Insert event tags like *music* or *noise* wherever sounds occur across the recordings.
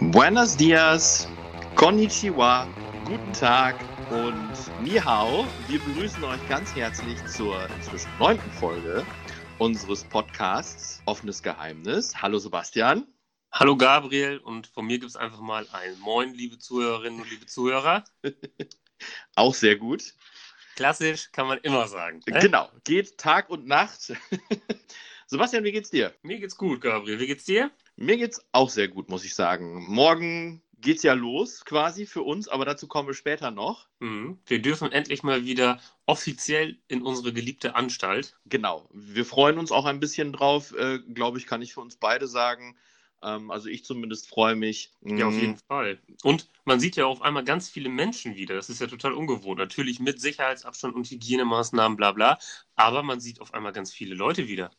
Buenos dias, konnichiwa, guten Tag und ni hao. Wir begrüßen euch ganz herzlich zur inzwischen neunten Folge unseres Podcasts Offenes Geheimnis. Hallo Sebastian. Hallo Gabriel und von mir gibt es einfach mal ein Moin, liebe Zuhörerinnen und liebe Zuhörer. *laughs* Auch sehr gut. Klassisch kann man immer sagen. Ne? Genau, geht Tag und Nacht. *laughs* Sebastian, wie geht's dir? Mir geht's gut, Gabriel. Wie geht's dir? Mir geht's auch sehr gut, muss ich sagen. Morgen geht's ja los quasi für uns, aber dazu kommen wir später noch. Mhm. Wir dürfen endlich mal wieder offiziell in unsere geliebte Anstalt. Genau. Wir freuen uns auch ein bisschen drauf, äh, glaube ich, kann ich für uns beide sagen. Ähm, also ich zumindest freue mich. Ja, auf jeden. Fall. Und man sieht ja auf einmal ganz viele Menschen wieder. Das ist ja total ungewohnt. Natürlich mit Sicherheitsabstand und Hygienemaßnahmen, bla bla. Aber man sieht auf einmal ganz viele Leute wieder.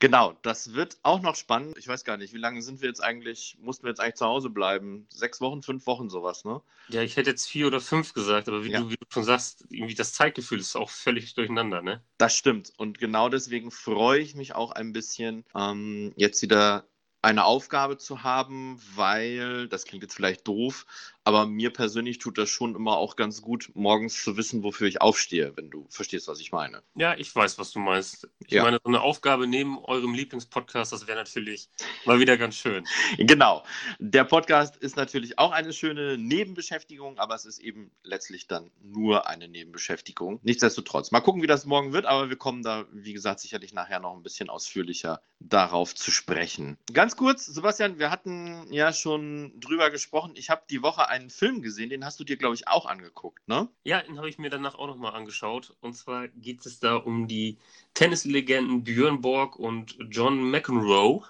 Genau, das wird auch noch spannend. Ich weiß gar nicht, wie lange sind wir jetzt eigentlich, mussten wir jetzt eigentlich zu Hause bleiben? Sechs Wochen, fünf Wochen, sowas, ne? Ja, ich hätte jetzt vier oder fünf gesagt, aber wie, ja. du, wie du schon sagst, irgendwie das Zeitgefühl ist auch völlig durcheinander, ne? Das stimmt. Und genau deswegen freue ich mich auch ein bisschen, ähm, jetzt wieder eine Aufgabe zu haben, weil, das klingt jetzt vielleicht doof, aber mir persönlich tut das schon immer auch ganz gut, morgens zu wissen, wofür ich aufstehe, wenn du verstehst, was ich meine. Ja, ich weiß, was du meinst. Ich ja. meine, so eine Aufgabe neben eurem Lieblingspodcast, das wäre natürlich mal wieder ganz schön. Genau. Der Podcast ist natürlich auch eine schöne Nebenbeschäftigung, aber es ist eben letztlich dann nur eine Nebenbeschäftigung. Nichtsdestotrotz. Mal gucken, wie das morgen wird, aber wir kommen da, wie gesagt, sicherlich nachher noch ein bisschen ausführlicher darauf zu sprechen. Ganz kurz, Sebastian, wir hatten ja schon drüber gesprochen. Ich habe die Woche ein einen Film gesehen, den hast du dir, glaube ich, auch angeguckt, ne? Ja, den habe ich mir danach auch nochmal angeschaut. Und zwar geht es da um die Tennislegenden Björn Borg und John McEnroe.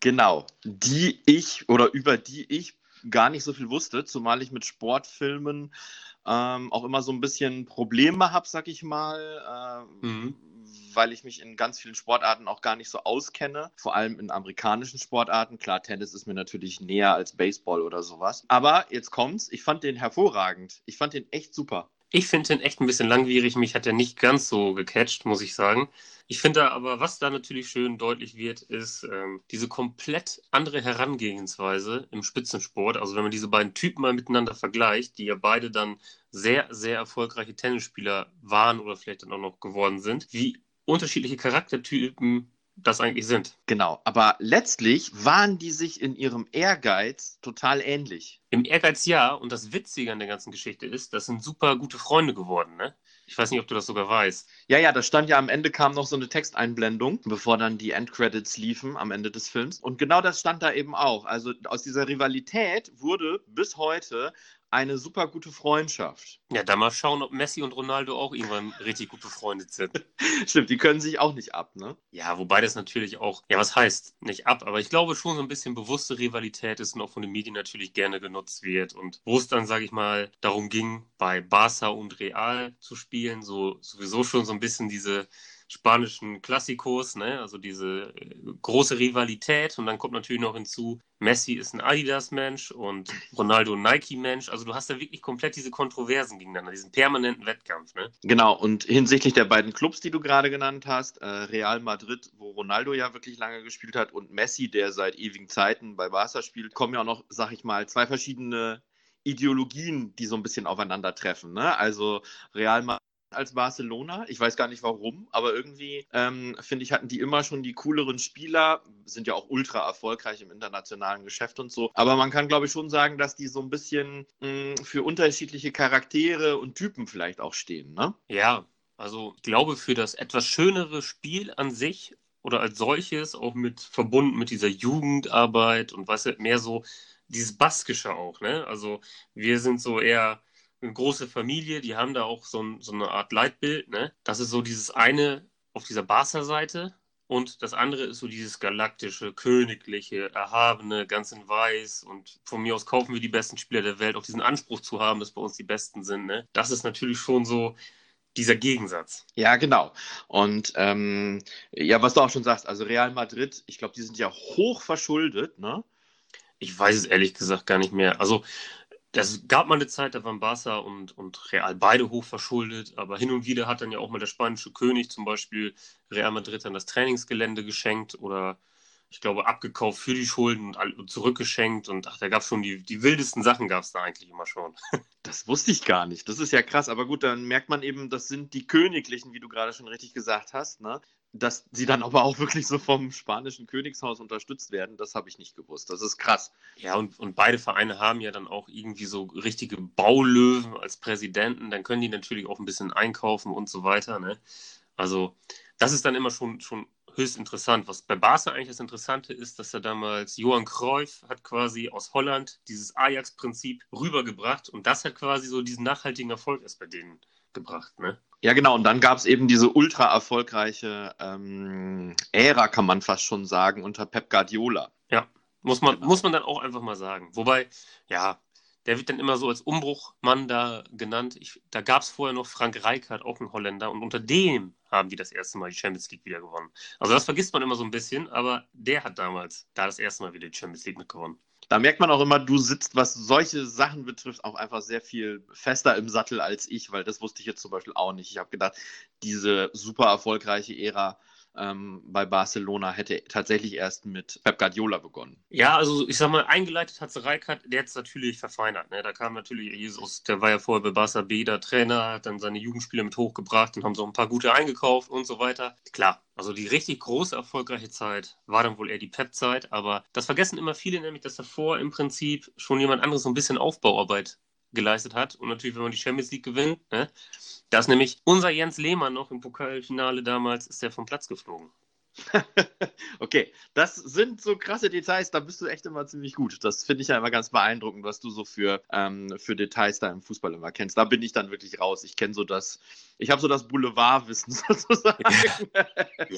Genau, die ich oder über die ich gar nicht so viel wusste, zumal ich mit Sportfilmen ähm, auch immer so ein bisschen Probleme habe, sag ich mal. Äh, mhm weil ich mich in ganz vielen Sportarten auch gar nicht so auskenne, vor allem in amerikanischen Sportarten. Klar, Tennis ist mir natürlich näher als Baseball oder sowas. Aber jetzt kommt's, ich fand den hervorragend. Ich fand den echt super. Ich finde den echt ein bisschen langwierig. Mich hat er nicht ganz so gecatcht, muss ich sagen. Ich finde aber, was da natürlich schön deutlich wird, ist ähm, diese komplett andere Herangehensweise im Spitzensport. Also wenn man diese beiden Typen mal miteinander vergleicht, die ja beide dann sehr, sehr erfolgreiche Tennisspieler waren oder vielleicht dann auch noch geworden sind, wie unterschiedliche Charaktertypen das eigentlich sind. Genau, aber letztlich waren die sich in ihrem Ehrgeiz total ähnlich. Im Ehrgeiz ja, und das Witzige an der ganzen Geschichte ist, das sind super gute Freunde geworden, ne? Ich weiß nicht, ob du das sogar weißt. Ja, ja, da stand ja am Ende kam noch so eine Texteinblendung, bevor dann die Endcredits liefen am Ende des Films. Und genau das stand da eben auch. Also aus dieser Rivalität wurde bis heute eine super gute Freundschaft. Ja, dann mal schauen, ob Messi und Ronaldo auch irgendwann richtig gut befreundet sind. *laughs* Stimmt, die können sich auch nicht ab, ne? Ja, wobei das natürlich auch, ja, was heißt nicht ab, aber ich glaube schon so ein bisschen bewusste Rivalität ist und auch von den Medien natürlich gerne genutzt wird und wo es dann, sage ich mal, darum ging, bei Barca und Real zu spielen, so sowieso schon so ein bisschen diese spanischen Klassikos, ne? also diese äh, große Rivalität. Und dann kommt natürlich noch hinzu, Messi ist ein Adidas-Mensch und Ronaldo ein Nike-Mensch. Also du hast da wirklich komplett diese Kontroversen gegeneinander, diesen permanenten Wettkampf. Ne? Genau, und hinsichtlich der beiden Clubs, die du gerade genannt hast, äh, Real Madrid, wo Ronaldo ja wirklich lange gespielt hat, und Messi, der seit ewigen Zeiten bei Barca spielt, kommen ja auch noch, sag ich mal, zwei verschiedene Ideologien, die so ein bisschen aufeinandertreffen. Ne? Also Real Madrid als Barcelona. Ich weiß gar nicht warum, aber irgendwie ähm, finde ich, hatten die immer schon die cooleren Spieler, sind ja auch ultra erfolgreich im internationalen Geschäft und so. Aber man kann, glaube ich, schon sagen, dass die so ein bisschen mh, hm, für unterschiedliche Charaktere und Typen vielleicht auch stehen, ne? Ja, also ich glaube, für das etwas schönere Spiel an sich oder als solches, auch mit verbunden mit dieser Jugendarbeit und was mehr so dieses Baskische auch, ne? Also wir sind so eher eine große Familie, die haben da auch so, ein, so eine Art Leitbild. Ne? Das ist so dieses eine auf dieser Barca-Seite und das andere ist so dieses galaktische, königliche, erhabene, ganz in weiß. Und von mir aus kaufen wir die besten Spieler der Welt, auch diesen Anspruch zu haben, dass bei uns die Besten sind. Ne? Das ist natürlich schon so dieser Gegensatz. Ja, genau. Und ähm, ja, was du auch schon sagst, also Real Madrid, ich glaube, die sind ja hoch verschuldet, ne? Ich weiß es ehrlich gesagt gar nicht mehr. Also es gab mal eine Zeit, da waren Barca und, und Real beide hoch verschuldet, aber hin und wieder hat dann ja auch mal der spanische König zum Beispiel Real Madrid dann das Trainingsgelände geschenkt oder ich glaube, abgekauft für die Schulden und zurückgeschenkt und ach, da gab es schon die, die wildesten Sachen gab es da eigentlich immer schon. *laughs* Das wusste ich gar nicht. Das ist ja krass, aber gut, dann merkt man eben, das sind die Königlichen, wie du gerade schon richtig gesagt hast, ne? Dass sie dann aber auch wirklich so vom spanischen Königshaus unterstützt werden, das habe ich nicht gewusst. Das ist krass. Ja, und, und beide Vereine haben ja dann auch irgendwie so richtige Baulöwen als Präsidenten. Dann können die natürlich auch ein bisschen einkaufen und so weiter. Ne? Also, das ist dann immer schon, schon höchst interessant. Was bei Barca eigentlich das Interessante ist, dass er damals Johann Cruyff hat quasi aus Holland dieses Ajax-Prinzip rübergebracht und das hat quasi so diesen nachhaltigen Erfolg erst bei denen gebracht. Ne? Ja, genau. Und dann gab es eben diese ultra erfolgreiche ähm, Ära, kann man fast schon sagen, unter Pep Guardiola. Ja, muss man, genau. muss man dann auch einfach mal sagen. Wobei, ja, der wird dann immer so als Umbruchmann da genannt. Ich, da gab es vorher noch Frank Rijkaard, auch ein Holländer, und unter dem haben die das erste Mal die Champions League wieder gewonnen. Also das vergisst man immer so ein bisschen, aber der hat damals da das erste Mal wieder die Champions League mitgewonnen. Da merkt man auch immer, du sitzt, was solche Sachen betrifft, auch einfach sehr viel fester im Sattel als ich, weil das wusste ich jetzt zum Beispiel auch nicht. Ich habe gedacht, diese super erfolgreiche Ära ähm, bei Barcelona hätte tatsächlich erst mit Pep Guardiola begonnen. Ja, also ich sag mal, eingeleitet hat Rijkaard, der hat es natürlich verfeinert. Ne? Da kam natürlich Jesus, der war ja vorher bei Barca B der Trainer, hat dann seine Jugendspieler mit hochgebracht und haben so ein paar gute eingekauft und so weiter. Klar, also die richtig große erfolgreiche Zeit war dann wohl eher die Pep-Zeit, aber das vergessen immer viele nämlich, dass davor im Prinzip schon jemand anderes so ein bisschen Aufbauarbeit geleistet hat. Und natürlich, wenn man die Champions League gewinnt, ne? da ist nämlich unser Jens Lehmann noch im Pokalfinale damals, ist der vom Platz geflogen. *laughs* okay, das sind so krasse Details, da bist du echt immer ziemlich gut. Das finde ich ja immer ganz beeindruckend, was du so für, ähm, für Details da im Fußball immer kennst. Da bin ich dann wirklich raus. Ich kenne so das, ich habe so das Boulevardwissen *laughs* sozusagen.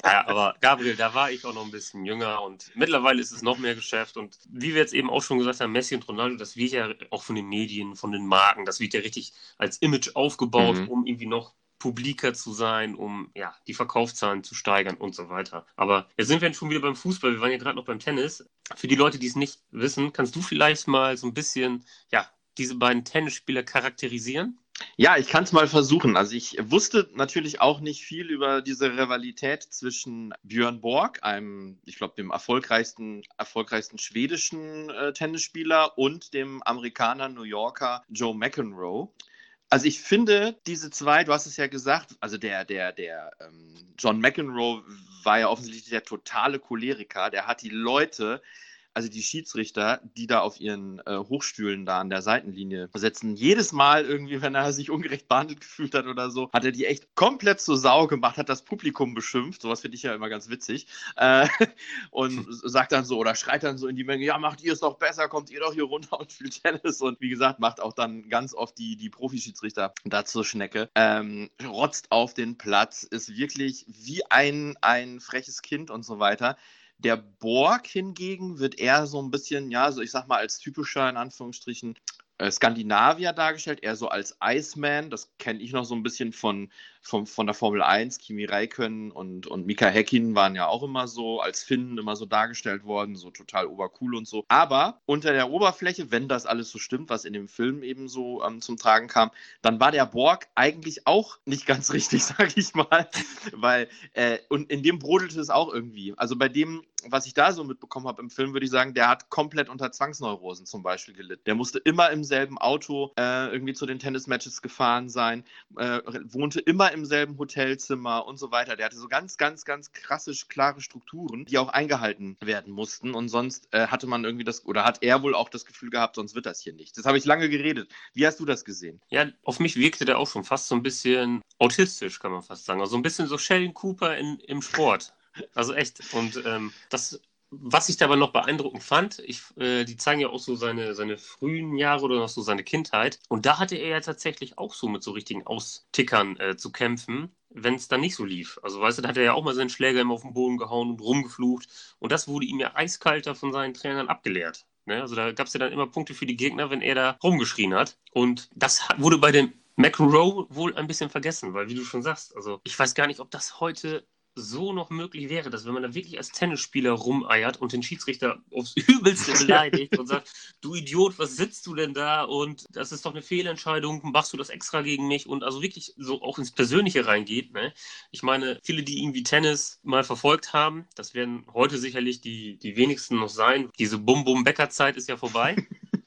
ja, aber Gabriel, da war ich auch noch ein bisschen jünger und mittlerweile ist es noch mehr Geschäft. Und wie wir jetzt eben auch schon gesagt haben, Messi und Ronaldo, das wird ja auch von den Medien, von den Marken, das wird ja richtig als Image aufgebaut, mhm. um irgendwie noch publiker zu sein, um ja, die Verkaufszahlen zu steigern und so weiter. Aber jetzt sind wir schon wieder beim Fußball, wir waren ja gerade noch beim Tennis. Für die Leute, die es nicht wissen, kannst du vielleicht mal so ein bisschen ja, diese beiden Tennisspieler charakterisieren? Ja, ich kann es mal versuchen. Also ich wusste natürlich auch nicht viel über diese Rivalität zwischen Björn Borg, einem, ich glaube, dem erfolgreichsten, erfolgreichsten schwedischen äh, Tennisspieler und dem Amerikaner New Yorker Joe McEnroe. Also ich finde, diese zwei, du hast es ja gesagt, also der, der, der ähm, John McEnroe war ja offensichtlich der totale Choleriker, der hat die Leute also die Schiedsrichter, die da auf ihren äh, Hochstühlen da an der Seitenlinie sitzen, jedes Mal irgendwie, wenn er sich ungerecht behandelt gefühlt hat oder so, hat er die echt komplett zur Sau gemacht, hat das Publikum beschimpft, sowas finde ich ja immer ganz witzig, äh, *laughs* und sagt dann so oder schreit dann so in die Menge, ja, macht ihr es doch besser, kommt ihr doch hier runter und *laughs* spielt Tennis. Und wie gesagt, macht auch dann ganz oft die, die Profischiedsrichter da zur Schnecke, ähm, rotzt auf den Platz, ist wirklich wie ein, ein freches Kind und so weiter. Der Borg hingegen wird eher so ein bisschen, ja, so ich sag mal, als typischer, in Anführungsstrichen, äh, Skandinavier dargestellt, eher so als Iceman. Das kenne ich noch so ein bisschen von von, von der Formel 1, Kimi Räikkönen und, und Mika Häkkinen waren ja auch immer so als Finnen immer so dargestellt worden, so total obercool und so. Aber unter der Oberfläche, wenn das alles so stimmt, was in dem Film eben so ähm, zum Tragen kam, dann war der Borg eigentlich auch nicht ganz *laughs* richtig, sag ich mal. Weil, äh, und in dem brodelte es auch irgendwie. Also bei dem, was ich da so mitbekommen habe im Film, würde ich sagen, der hat komplett unter Zwangsneurosen zum Beispiel gelitten. Der musste immer im selben Auto äh, irgendwie zu den Tennismatches gefahren sein, äh, wohnte immer im selben Hotelzimmer und so weiter. Der hatte so ganz, ganz, ganz krasse, klare Strukturen, die auch eingehalten werden mussten. Und sonst äh, hatte man irgendwie das, oder hat er wohl auch das Gefühl gehabt, sonst wird das hier nicht. Das habe ich lange geredet. Wie hast du das gesehen? Ja, auf mich wirkte der auch schon fast so ein bisschen autistisch, kann man fast sagen. Also ein bisschen so Sheldon Cooper in, im Sport. Also echt. Und ähm, das was ich dabei noch beeindruckend fand, ich, äh, die zeigen ja auch so seine, seine frühen Jahre oder noch so seine Kindheit. Und da hatte er ja tatsächlich auch so mit so richtigen Austickern äh, zu kämpfen, wenn es dann nicht so lief. Also weißt du, da hat er ja auch mal seinen Schläger immer auf den Boden gehauen und rumgeflucht. Und das wurde ihm ja eiskalter von seinen Trainern abgelehrt. Ne? Also da gab es ja dann immer Punkte für die Gegner, wenn er da rumgeschrien hat. Und das wurde bei dem McEnroe wohl ein bisschen vergessen, weil wie du schon sagst, also ich weiß gar nicht, ob das heute so noch möglich wäre, dass wenn man da wirklich als Tennisspieler rumeiert und den Schiedsrichter aufs *laughs* Übelste beleidigt und sagt, du Idiot, was sitzt du denn da und das ist doch eine Fehlentscheidung, machst du das extra gegen mich und also wirklich so auch ins Persönliche reingeht. Ne? Ich meine, viele, die irgendwie Tennis mal verfolgt haben, das werden heute sicherlich die, die wenigsten noch sein. Diese Bum-Bum-Bäcker-Zeit ist ja vorbei.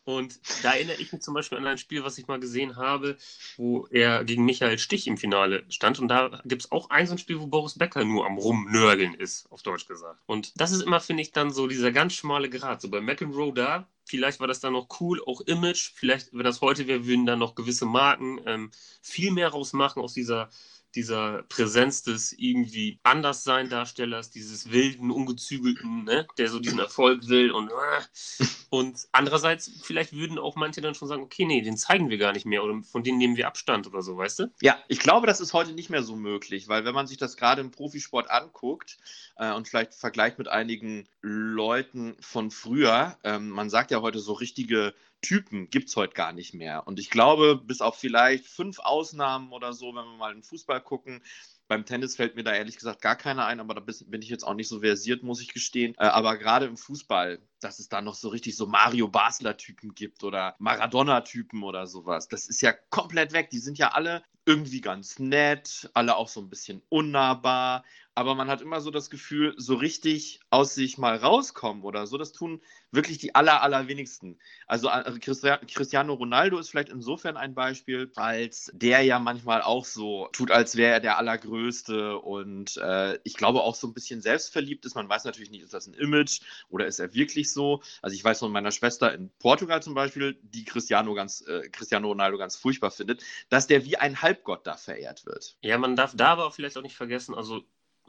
Und da erinnere ich mich zum Beispiel an ein Spiel, was ich mal gesehen habe, wo er gegen Michael Stich im Finale stand. Und da gibt es auch ein so ein Spiel, wo Boris Becker nur am Rumnörgeln ist, auf Deutsch gesagt. Und das ist immer, finde ich, dann so dieser ganz schmale Grad. So bei McEnroe da, vielleicht war das dann noch cool, auch Image. Vielleicht, wenn das heute wäre, würden dann noch gewisse Marken ähm, viel mehr rausmachen aus dieser dieser Präsenz des irgendwie Anderssein-Darstellers, dieses wilden, ungezügelten, ne, der so diesen Erfolg will und äh, und andererseits vielleicht würden auch manche dann schon sagen, okay, nee, den zeigen wir gar nicht mehr oder von denen nehmen wir Abstand oder so, weißt du? Ja, ich glaube, das ist heute nicht mehr so möglich, weil wenn man sich das gerade im Profisport anguckt äh, und vielleicht vergleicht mit einigen Leuten von früher, ähm, man sagt ja heute so richtige Typen gibt es heute gar nicht mehr. Und ich glaube, bis auf vielleicht fünf Ausnahmen oder so, wenn wir mal in Fußball gucken, beim Tennis fällt mir da ehrlich gesagt gar keiner ein, aber da bin ich jetzt auch nicht so versiert, muss ich gestehen. Äh, aber gerade im Fußball, dass es da noch so richtig so Mario Basler-Typen gibt oder Maradona-Typen oder sowas, das ist ja komplett weg. Die sind ja alle irgendwie ganz nett, alle auch so ein bisschen unnahbar aber man hat immer so das Gefühl, so richtig aus sich mal rauskommen oder so, das tun wirklich die aller, allerwenigsten. Also äh, Cristiano Ronaldo ist vielleicht insofern ein Beispiel, als der ja manchmal auch so tut, als wäre er der Allergrößte und äh, ich glaube auch so ein bisschen selbstverliebt ist. Man weiß natürlich nicht, ist das ein Image oder ist er wirklich so? Also ich weiß von meiner Schwester in Portugal zum Beispiel, die Cristiano, ganz, äh, Cristiano Ronaldo ganz furchtbar findet, dass der wie ein Halbgott da verehrt wird. Ja, man darf da aber auch vielleicht auch nicht vergessen, also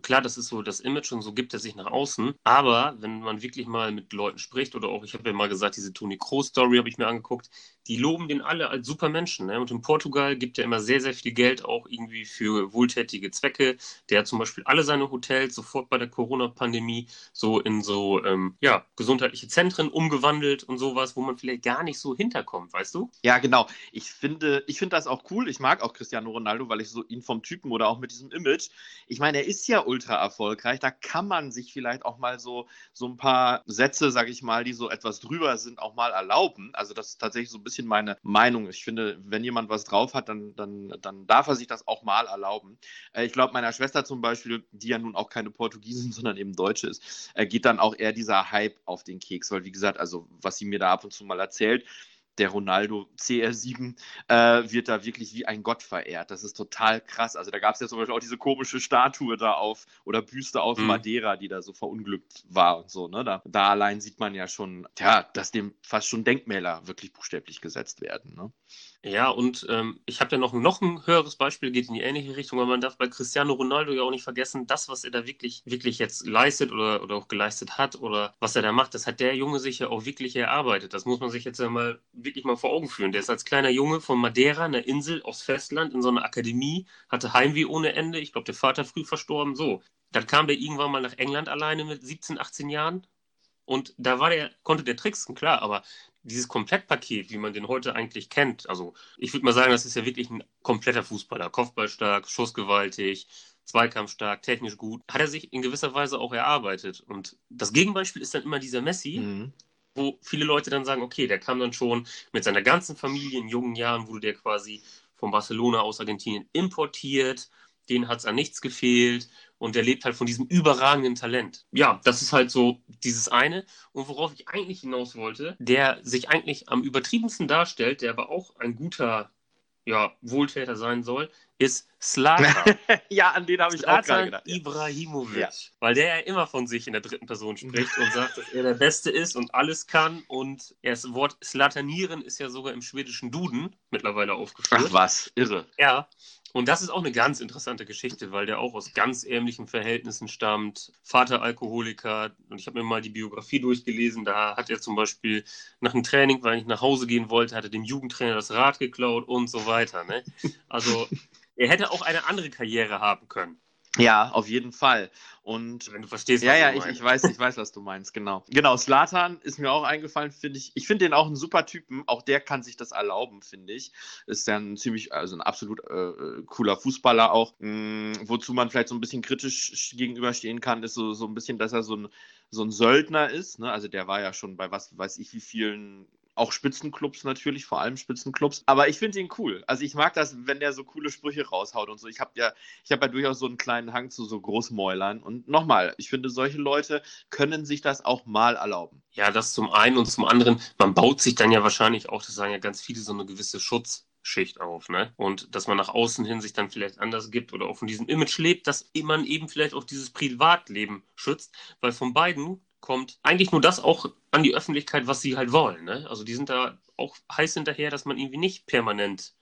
klar, das ist so das Image und so gibt er sich nach außen. Aber wenn man wirklich mal mit Leuten spricht oder auch, ich habe ja mal gesagt, diese Toni Kroos Story habe ich mir angeguckt, die loben den alle als super Menschen. Ne? Und in Portugal gibt er immer sehr, sehr viel Geld auch irgendwie für wohltätige Zwecke. Der hat zum Beispiel alle seine Hotels sofort bei der Corona-Pandemie so in so ähm, ja, gesundheitliche Zentren umgewandelt und sowas, wo man vielleicht gar nicht so hinterkommt, weißt du? Ja, genau. Ich finde, ich finde das auch cool. Ich mag auch Cristiano Ronaldo, weil ich so ihn vom Typen oder auch mit diesem Image. Ich meine, er ist ja ultra erfolgreich. Da kann man sich vielleicht auch mal so, so ein paar Sätze, sage ich mal, die so etwas drüber sind, auch mal erlauben. Also das ist tatsächlich so ein bisschen meine Meinung. Ich finde, wenn jemand was drauf hat, dann, dann, dann darf er sich das auch mal erlauben. Äh, ich glaube, meiner Schwester zum Beispiel, die ja nun auch keine Portugiesin, *laughs* sondern eben Deutsche ist, äh, geht dann auch eher dieser Hype auf den Keks. Weil, wie gesagt, also was sie mir da ab und zu mal erzählt, der Ronaldo CR7 äh, wird da wirklich wie ein Gott verehrt. Das ist total krass. Also da gab es ja zum Beispiel auch diese komische Statue da auf oder Büste auf mhm. Madeira, die da so verunglückt war und so. Ne? Da, da allein sieht man ja schon, ja, dass dem fast schon Denkmäler wirklich buchstäblich gesetzt werden. Ne? Ja, und ähm, ich habe ja noch, noch ein höheres Beispiel, geht in die ähnliche Richtung, aber man darf bei Cristiano Ronaldo ja auch nicht vergessen, das, was er da wirklich, wirklich jetzt leistet oder, oder auch geleistet hat oder was er da macht, das hat der Junge sich ja auch wirklich erarbeitet. Das muss man sich jetzt ja mal wirklich mal vor Augen führen. Der ist als kleiner Junge von Madeira, einer Insel aufs Festland, in so einer Akademie, hatte Heimweh ohne Ende. Ich glaube, der Vater früh verstorben. So. Dann kam der irgendwann mal nach England alleine mit 17, 18 Jahren. Und da war der, konnte der tricksen, klar, aber dieses Komplettpaket, wie man den heute eigentlich kennt, also ich würde mal sagen, das ist ja wirklich ein kompletter Fußballer. Kopfballstark, schussgewaltig, zweikampfstark, technisch gut, hat er sich in gewisser Weise auch erarbeitet. Und das Gegenbeispiel ist dann immer dieser Messi, mhm. wo viele Leute dann sagen, okay, der kam dann schon mit seiner ganzen Familie in jungen Jahren, wurde der quasi von Barcelona aus Argentinien importiert, denen hat es an nichts gefehlt und der lebt halt von diesem überragenden Talent. Ja, das ist halt so dieses eine. Und worauf ich eigentlich hinaus wollte, der sich eigentlich am übertriebensten darstellt, der aber auch ein guter ja, Wohltäter sein soll, ist Slatan. *laughs* ja, an den habe ich auch gerade gedacht. Ibrahimovic. Ja. Weil der ja immer von sich in der dritten Person spricht und sagt, dass er der Beste ist und alles kann. Und das Wort Slatanieren ist ja sogar im schwedischen Duden mittlerweile aufgeführt. Ach was, irre. Ja, und das ist auch eine ganz interessante Geschichte, weil der auch aus ganz ärmlichen Verhältnissen stammt. Vater Alkoholiker. Und ich habe mir mal die Biografie durchgelesen. Da hat er zum Beispiel nach einem Training, weil ich nach Hause gehen wollte, hat er dem Jugendtrainer das Rad geklaut und so weiter. Ne? Also er hätte auch eine andere Karriere haben können. Ja, auf jeden Fall. Und wenn du verstehst, ja, ja, ich, ich, weiß, ich weiß, was du meinst, genau. Genau, Slatan ist mir auch eingefallen, finde ich. Ich finde den auch einen super Typen. Auch der kann sich das erlauben, finde ich. Ist ja ein ziemlich, also ein absolut äh, cooler Fußballer auch. Mh, mm, wozu man vielleicht so ein bisschen kritisch gegenüberstehen kann, ist so, so ein bisschen, dass er so ein, so ein Söldner ist. Ne? Also der war ja schon bei was weiß ich wie vielen auch Spitzenclubs natürlich, vor allem Spitzenclubs. Aber ich finde ihn cool. Also ich mag das, wenn der so coole Sprüche raushaut und so. Ich habe ja, ich habe ja durchaus so einen kleinen Hang zu so Großmäulern. Und nochmal, ich finde, solche Leute können sich das auch mal erlauben. Ja, das zum einen und zum anderen, man baut sich dann ja wahrscheinlich auch, das sagen ja ganz viele, so eine gewisse Schutz. Schicht auf, ne? Und dass man nach außen hin sich dann vielleicht anders gibt oder auch von diesem Image lebt, dass man eben vielleicht auch dieses Privatleben schützt, weil von beiden kommt eigentlich nur das auch an die Öffentlichkeit, was sie halt wollen. Ne? Also die sind da auch heiß hinterher, dass man irgendwie nicht permanent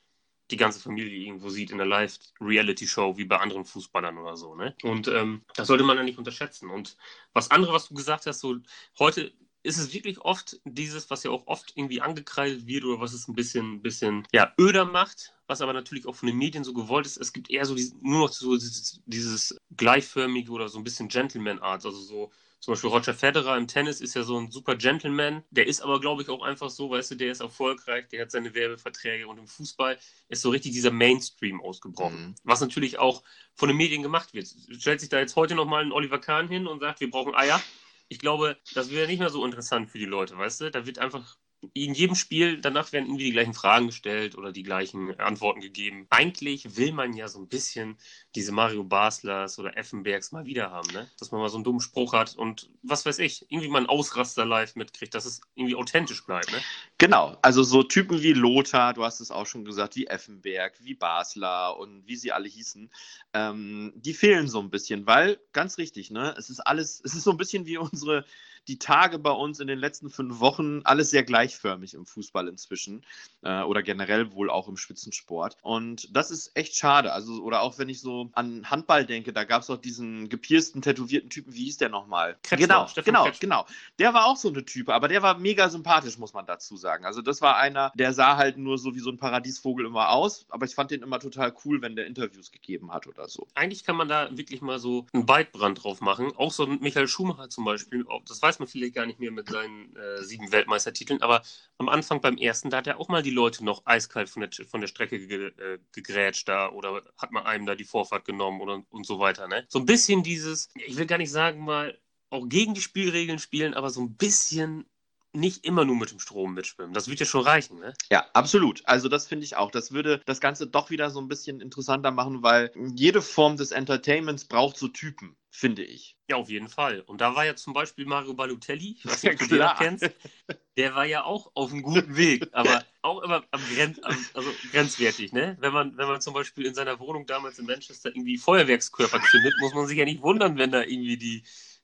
die ganze Familie irgendwo sieht in der Live-Reality-Show wie bei anderen Fußballern oder so. Ne? Und ähm, das sollte man ja nicht unterschätzen. Und was andere, was du gesagt hast, so heute ist es wirklich oft dieses, was ja auch oft irgendwie angekreidet wird oder was es ein bisschen, bisschen ja, öder macht, was aber natürlich auch von den Medien so gewollt ist. Es gibt eher so dieses, nur noch so dieses, dieses gleichförmige oder so ein bisschen Gentleman-Art, also so zum Beispiel Roger Federer im Tennis ist ja so ein super Gentleman. Der ist aber, glaube ich, auch einfach so, weißt du, der ist erfolgreich, der hat seine Werbeverträge und im Fußball ist so richtig dieser Mainstream ausgebrochen. Mhm. Was natürlich auch von den Medien gemacht wird. Stellt sich da jetzt heute nochmal ein Oliver Kahn hin und sagt, wir brauchen Eier. Ich glaube, das wäre nicht mehr so interessant für die Leute, weißt du? Da wird einfach in jedem Spiel, danach werden irgendwie die gleichen Fragen gestellt oder die gleichen Antworten gegeben. Eigentlich will man ja so ein bisschen diese Mario Baslers oder Effenbergs mal wieder haben, ne? Dass man mal so einen dummen Spruch hat und was weiß ich, irgendwie mal einen Ausraster live mitkriegt, dass es irgendwie authentisch bleibt, ne? Genau, also so Typen wie Lothar, du hast es auch schon gesagt, wie Effenberg, wie Basler und wie sie alle hießen, ähm, die fehlen so ein bisschen, weil, ganz richtig, ne? Es ist alles, *laughs* es ist so ein bisschen wie unsere die Tage bei uns in den letzten fünf Wochen alles sehr gleichförmig im Fußball inzwischen äh, oder generell wohl auch im Spitzensport. Und das ist echt schade. Also, oder auch wenn ich so an Handball denke, da gab es auch diesen gepiersten, tätowierten Typen, wie hieß der nochmal? Genau, Stefan genau, Kretschmer. genau. Der war auch so eine Type, aber der war mega sympathisch, muss man dazu sagen. Also, das war einer, der sah halt nur so wie so ein Paradiesvogel immer aus, aber ich fand den immer total cool, wenn der Interviews gegeben hat oder so. Eigentlich kann man da wirklich mal so einen Beitbrand drauf machen. Auch so ein Michael Schumacher zum Beispiel, das weiß weiß man vielleicht gar nicht mehr mit seinen äh, sieben Weltmeistertiteln, aber am Anfang beim ersten, da hat er auch mal die Leute noch eiskalt von der, von der Strecke ge, äh, gegrätscht da oder hat man einem da die Vorfahrt genommen oder, und so weiter. Ne? So ein bisschen dieses, ich will gar nicht sagen mal, auch gegen die Spielregeln spielen, aber so ein bisschen nicht immer nur mit dem Strom mitschwimmen. Das wird ja schon reichen, ne? Ja, absolut. Also das finde ich auch. Das würde das Ganze doch wieder so ein bisschen interessanter machen, weil jede Form des Entertainments braucht so Typen, finde ich. Ja, auf jeden Fall. Und da war ja zum Beispiel Mario nicht, ob du *laughs* den kennst. Der war ja auch auf einem guten Weg, aber *laughs* auch immer am Grenz, also grenzwertig, ne? Wenn man, wenn man zum Beispiel in seiner Wohnung damals in Manchester irgendwie Feuerwerkskörper findet, muss man sich ja nicht wundern, wenn da irgendwie die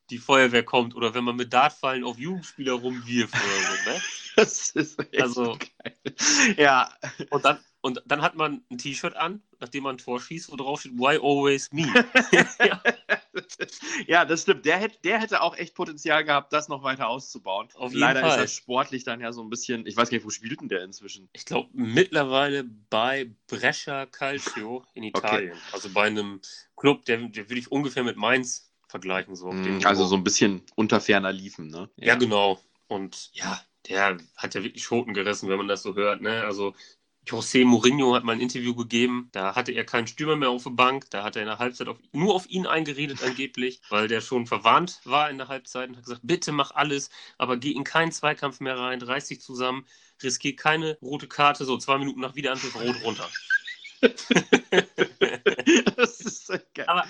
die Feuerwehr kommt oder wenn man mit Dartfallen auf Jugendspieler rumwirft oder so, ne? *laughs* Das ist echt also, geil. Ja. *laughs* Und dann, und dann hat man ein T-Shirt an, nachdem man ein Tor schießt, wo drauf steht, Why always me? ja. *laughs* ja. das stimmt. Der hätte, der hätte auch echt Potenzial gehabt, das noch weiter auszubauen. Auf jeden Leider Fall. ist das sportlich dann ja so ein bisschen, ich weiß gar nicht, wo spielt denn der inzwischen? Ich glaube mittlerweile bei Brescia Calcio in Italien. Okay. Also bei einem Club, der, der würde ich ungefähr mit Mainz vergleichen. So mm, also so ein bisschen unter ferner liefen, ne? Ja. ja, genau. Und ja, der hat ja wirklich Schoten gerissen, wenn man das so hört. Ne? Also José Mourinho hat mal ein Interview gegeben, da hatte er keinen Stürmer mehr auf der Bank, da hat er in der Halbzeit auf, nur auf ihn eingeredet angeblich, *laughs* weil der schon verwarnt war in der Halbzeit und hat gesagt, bitte mach alles, aber geh in keinen Zweikampf mehr rein, reiß dich zusammen, riskier keine rote Karte, so zwei Minuten nach Wiederanpfiff rot runter. *laughs* *laughs* das ist so geil. Aber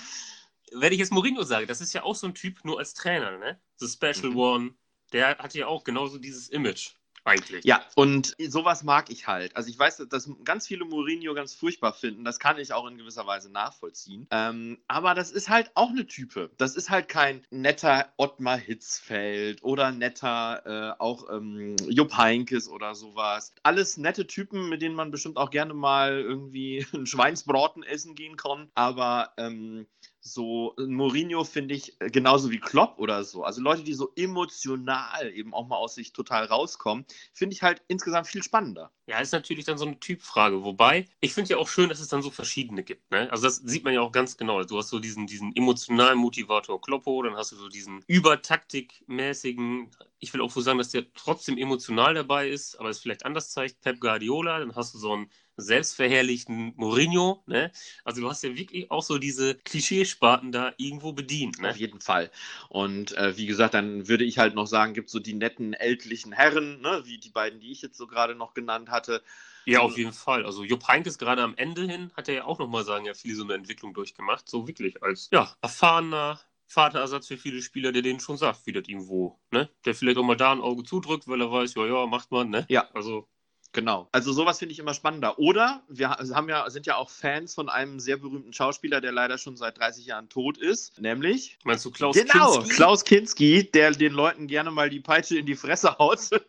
wenn ich jetzt Mourinho sage, das ist ja auch so ein Typ nur als Trainer, ne? The Special mhm. One, der hat ja auch genauso dieses Image. Eigentlich. Ja, und sowas mag ich halt. Also ich weiß, dass ganz viele Mourinho ganz furchtbar finden. Das kann ich auch in gewisser Weise nachvollziehen. Ähm, aber das ist halt auch eine Type. Das ist halt kein netter Ottmar Hitzfeld oder netter äh, auch ähm, Jupp Heinkes oder sowas. Alles nette Typen, mit denen man bestimmt auch gerne mal irgendwie *laughs* einen Schweinsbraten essen gehen kann. Aber ähm, so Mourinho finde ich äh, genauso wie Klopp oder so. Also Leute, die so emotional eben auch mal aus sich total rauskommen, finde ich halt insgesamt viel spannender. Ja, ist natürlich dann so eine Typfrage. Wobei, ich finde ja auch schön, dass es dann so verschiedene gibt. Ne? Also das sieht man ja auch ganz genau. Du hast so diesen, diesen emotionalen Motivator Kloppo, dann hast du so diesen übertaktikmäßigen, ich will auch so sagen, dass der trotzdem emotional dabei ist, aber es vielleicht anders zeigt, Pep Guardiola, dann hast du so einen selbstverherrlichten Mourinho. Ne? Also du hast ja wirklich auch so diese Klischeesparten da irgendwo bedient. Ne? Auf jeden Fall. Und äh, wie gesagt, dann würde ich halt noch sagen, gibt es so die netten ältlichen Herren, ne? wie die beiden, die ich jetzt so gerade noch genannt hatte. Ja, auf jeden Fall. Also Jupp Heynckes gerade am Ende hin hat er ja auch nochmal sagen, ja viel so eine Entwicklung durchgemacht. So wirklich als ja, erfahrener Vaterersatz für viele Spieler, der denen schon sagt, wie das irgendwo, ne? Der vielleicht auch mal da ein Auge zudrückt, weil er weiß, ja, ja, macht man, ne? Ja. Also Genau. Also sowas finde ich immer spannender. Oder wir haben ja, sind ja auch Fans von einem sehr berühmten Schauspieler, der leider schon seit 30 Jahren tot ist, nämlich. Meinst du Klaus genau, Kinski? Klaus Kinski, der den Leuten gerne mal die Peitsche in die Fresse haut. *laughs*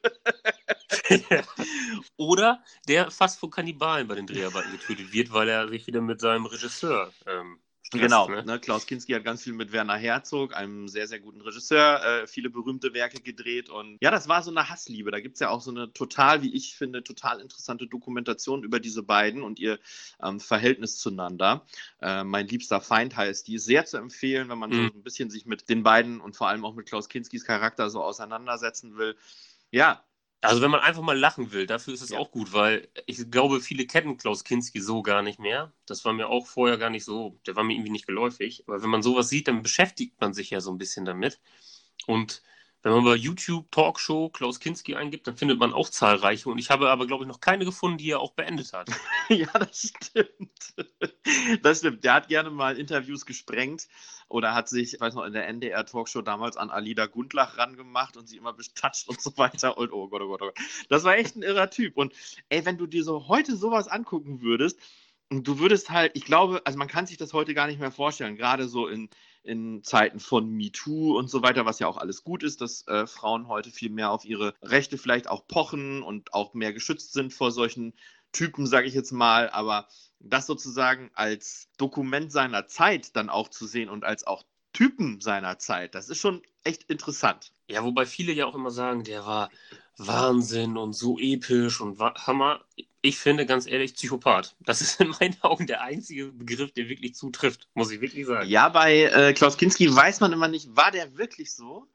Oder der fast von Kannibalen bei den Dreharbeiten getötet wird, weil er sich wieder mit seinem Regisseur ähm, Stress, genau, ne? Ne? Klaus Kinski hat ganz viel mit Werner Herzog, einem sehr, sehr guten Regisseur, äh, viele berühmte Werke gedreht. Und ja, das war so eine Hassliebe. Da gibt es ja auch so eine total, wie ich finde, total interessante Dokumentation über diese beiden und ihr ähm, Verhältnis zueinander. Äh, mein liebster Feind heißt die. Sehr zu empfehlen, wenn man mhm. so ein bisschen sich mit den beiden und vor allem auch mit Klaus Kinskis Charakter so auseinandersetzen will. Ja, also wenn man einfach mal lachen will, dafür ist es ja. auch gut, weil ich glaube, viele kennen Klaus Kinski so gar nicht mehr. Das war mir auch vorher gar nicht so, der war mir irgendwie nicht geläufig. Aber wenn man sowas sieht, dann beschäftigt man sich ja so ein bisschen damit. Und wenn man bei YouTube Talkshow Klaus Kinski eingibt, dann findet man auch zahlreiche. Und ich habe aber, glaube ich, noch keine gefunden, die er auch beendet hat. *laughs* ja, das stimmt. Das stimmt. Der hat gerne mal Interviews gesprengt oder hat sich, ich weiß noch, in der NDR Talkshow damals an Alida Gundlach rangemacht und sie immer bestatscht und so weiter. Und oh Gott, oh Gott, oh Gott. Das war echt ein irrer Typ. Und ey, wenn du dir so heute sowas angucken würdest, und du würdest halt, ich glaube, also man kann sich das heute gar nicht mehr vorstellen, gerade so in, in Zeiten von MeToo und so weiter, was ja auch alles gut ist, dass äh, Frauen heute viel mehr auf ihre Rechte vielleicht auch pochen und auch mehr geschützt sind vor solchen Typen, sage ich jetzt mal. Aber das sozusagen als Dokument seiner Zeit dann auch zu sehen und als auch Typen seiner Zeit, das ist schon echt interessant. Ja, wobei viele ja auch immer sagen, der war Wahnsinn und so episch und Hammer. Ich finde ganz ehrlich Psychopath. Das ist in meinen Augen der einzige Begriff, der wirklich zutrifft, muss ich wirklich sagen. Ja, bei äh, Klaus Kinski weiß man immer nicht, war der wirklich so?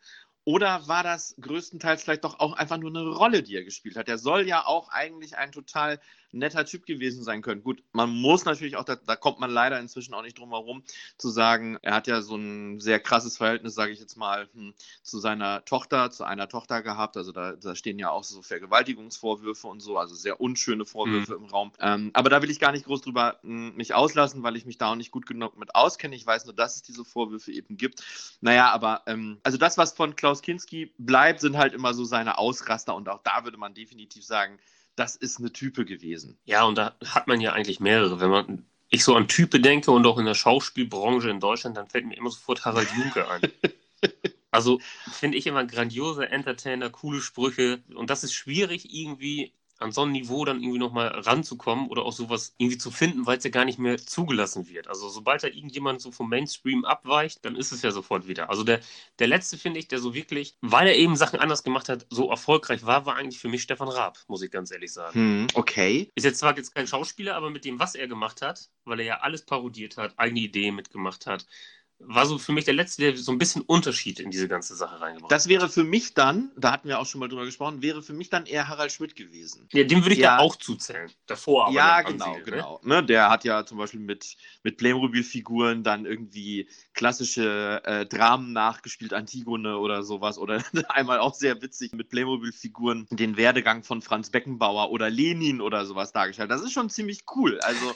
Oder war das größtenteils vielleicht doch auch einfach nur eine Rolle, die er gespielt hat? Der soll ja auch eigentlich ein total netter Typ gewesen sein können. Gut, man muss natürlich auch, da, da, kommt man leider inzwischen auch nicht drum herum, zu sagen, er hat ja so ein sehr krasses Verhältnis, sage ich jetzt mal, hm, zu seiner Tochter, zu einer Tochter gehabt. Also da, da, stehen ja auch so Vergewaltigungsvorwürfe und so, also sehr unschöne Vorwürfe mhm. im Raum. Ähm, aber da will ich gar nicht groß drüber hm, mich auslassen, weil ich mich da auch nicht gut genug mit auskenne. Ich weiß nur, dass es diese Vorwürfe eben gibt. Naja, aber ähm, also das, was von Klaus Kinski bleibt, sind halt immer so seine Ausraster und auch da würde man definitiv sagen, das ist eine Type gewesen. Ja, und da hat man ja eigentlich mehrere. Wenn man ich so an Type denke und auch in der Schauspielbranche in Deutschland, dann fällt mir immer sofort Harald Junke ein. *laughs* also finde ich immer grandiose Entertainer, coole Sprüche und das ist schwierig irgendwie an so ein Niveau dann irgendwie nochmal ranzukommen oder auch sowas irgendwie zu finden, weil es ja gar nicht mehr zugelassen wird. Also sobald da irgendjemand so vom Mainstream abweicht, dann ist es ja sofort wieder. Also der, der letzte, finde ich, der so wirklich, weil er eben Sachen anders gemacht hat, so erfolgreich war, war eigentlich für mich Stefan Raab, muss ich ganz ehrlich sagen. Hm, okay. Ist jetzt zwar jetzt kein Schauspieler, aber mit dem, was er gemacht hat, weil er ja alles parodiert hat, eigene Ideen mitgemacht hat, war so für mich der letzte, der so ein bisschen Unterschied in diese ganze Sache reingebracht hat. Das wäre für mich dann, da hatten wir auch schon mal drüber gesprochen, wäre für mich dann eher Harald Schmidt gewesen. Ja, dem würde ich ja auch zuzählen. Davor aber. Ja, genau, genau. Ne? Ne, der hat ja zum Beispiel mit, mit Playmobil-Figuren dann irgendwie klassische äh, Dramen nachgespielt, Antigone oder sowas. Oder *laughs* einmal auch sehr witzig mit Playmobil-Figuren den Werdegang von Franz Beckenbauer oder Lenin oder sowas dargestellt. Das ist schon ziemlich cool. Also.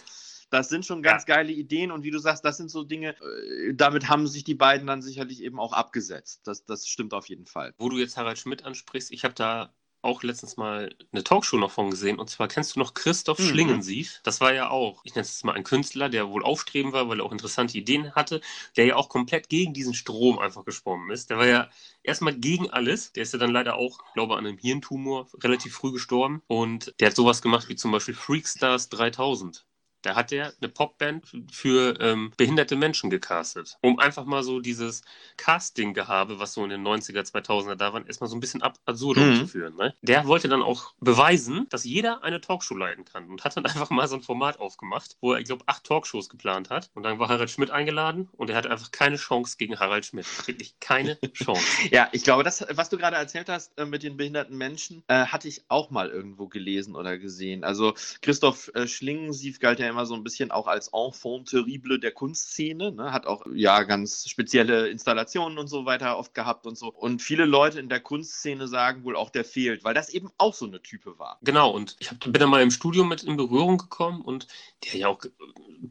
Das sind schon ganz ja. geile Ideen und wie du sagst, das sind so Dinge, äh, damit haben sich die beiden dann sicherlich eben auch abgesetzt. Das, das stimmt auf jeden Fall. Wo du jetzt Harald Schmidt ansprichst, ich habe da auch letztens mal eine Talkshow noch von gesehen. Und zwar kennst du noch Christoph mhm. Schlingensief? Das war ja auch, ich nenne es mal ein Künstler, der wohl aufstreben war, weil er auch interessante Ideen hatte, der ja auch komplett gegen diesen Strom einfach geschwommen ist. Der war ja erstmal gegen alles. Der ist ja dann leider auch, glaube ich, an einem Hirntumor relativ früh gestorben. Und der hat sowas gemacht wie zum Beispiel Freakstars 3000. Da hat er eine Popband für ähm, behinderte Menschen gecastet, um einfach mal so dieses Casting-Gehabe, was so in den 90er, 2000er da war, erstmal so ein bisschen ab absurdum mhm. zu führen. Ne? Der wollte dann auch beweisen, dass jeder eine Talkshow leiten kann und hat dann *laughs* einfach mal so ein Format aufgemacht, wo er, ich glaube, acht Talkshows geplant hat. Und dann war Harald Schmidt eingeladen und er hatte einfach keine Chance gegen Harald Schmidt. Wirklich keine *laughs* Chance. ja, ich glaube, das, was du gerade erzählt hast äh, mit den behinderten Menschen, äh, hatte ich auch mal irgendwo gelesen oder gesehen. Also Christoph äh, Schlingensief galt ja immer so ein bisschen auch als Enfant terrible der Kunstszene, ne? hat auch ja ganz spezielle Installationen und so weiter oft gehabt und so. Und viele Leute in der Kunstszene sagen wohl auch, der fehlt, weil das eben auch so eine Type war. Genau, und ich hab, bin dann mal im Studium mit in Berührung gekommen und der hat ja auch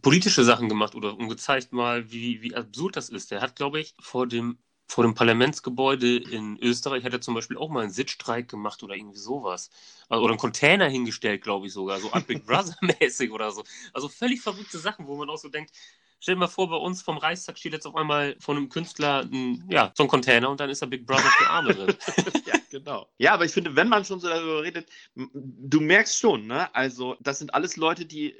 politische Sachen gemacht oder umgezeigt mal, wie, wie absurd das ist. Der hat, glaube ich, vor dem vor dem Parlamentsgebäude in Österreich hat er zum Beispiel auch mal einen Sitzstreik gemacht oder irgendwie sowas. Also, oder einen Container hingestellt, glaube ich sogar, so Big Brother-mäßig *laughs* oder so. Also völlig verrückte Sachen, wo man auch so denkt, stell dir mal vor, bei uns vom Reichstag steht jetzt auf einmal von einem Künstler ein, ja, so ein Container und dann ist da Big Brother für Arme drin. *laughs* ja, genau. Ja, aber ich finde, wenn man schon so darüber redet, du merkst schon, ne? Also, das sind alles Leute, die,